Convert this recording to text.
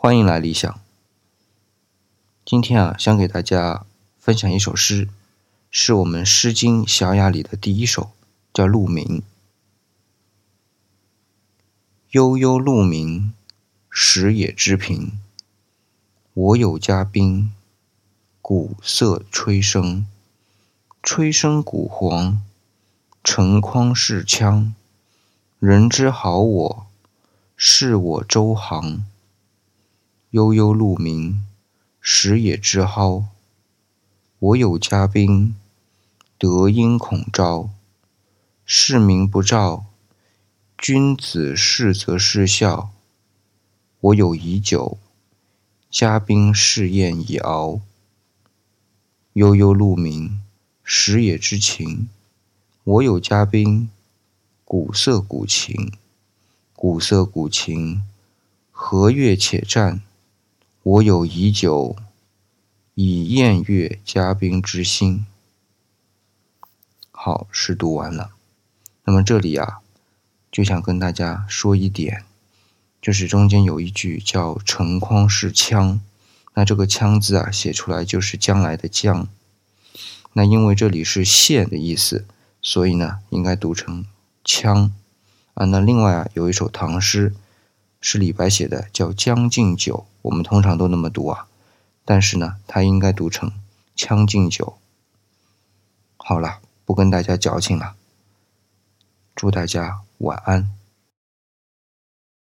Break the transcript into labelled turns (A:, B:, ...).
A: 欢迎来理想。今天啊，想给大家分享一首诗，是我们《诗经·小雅》里的第一首，叫《鹿鸣》。悠悠鹿鸣，食野之苹。我有嘉宾，鼓瑟吹笙。吹笙鼓簧，成筐是枪。人之好我，是我周行。悠悠鹿鸣，食野之蒿。我有嘉宾，德音孔昭。士民不召，君子视则事孝。我有以酒，嘉宾试宴以敖。悠悠鹿鸣，食野之情。我有嘉宾，鼓瑟鼓琴。鼓瑟鼓琴，和乐且战。我有宜酒，以宴乐嘉宾之心。好，诗读完了。那么这里啊，就想跟大家说一点，就是中间有一句叫“成筐是枪”，那这个“枪”字啊，写出来就是将来的“将”。那因为这里是献的意思，所以呢，应该读成“枪”啊。那另外啊，有一首唐诗。是李白写的，叫《将进酒》，我们通常都那么读啊，但是呢，它应该读成《将进酒》。好了，不跟大家矫情了，祝大家晚安。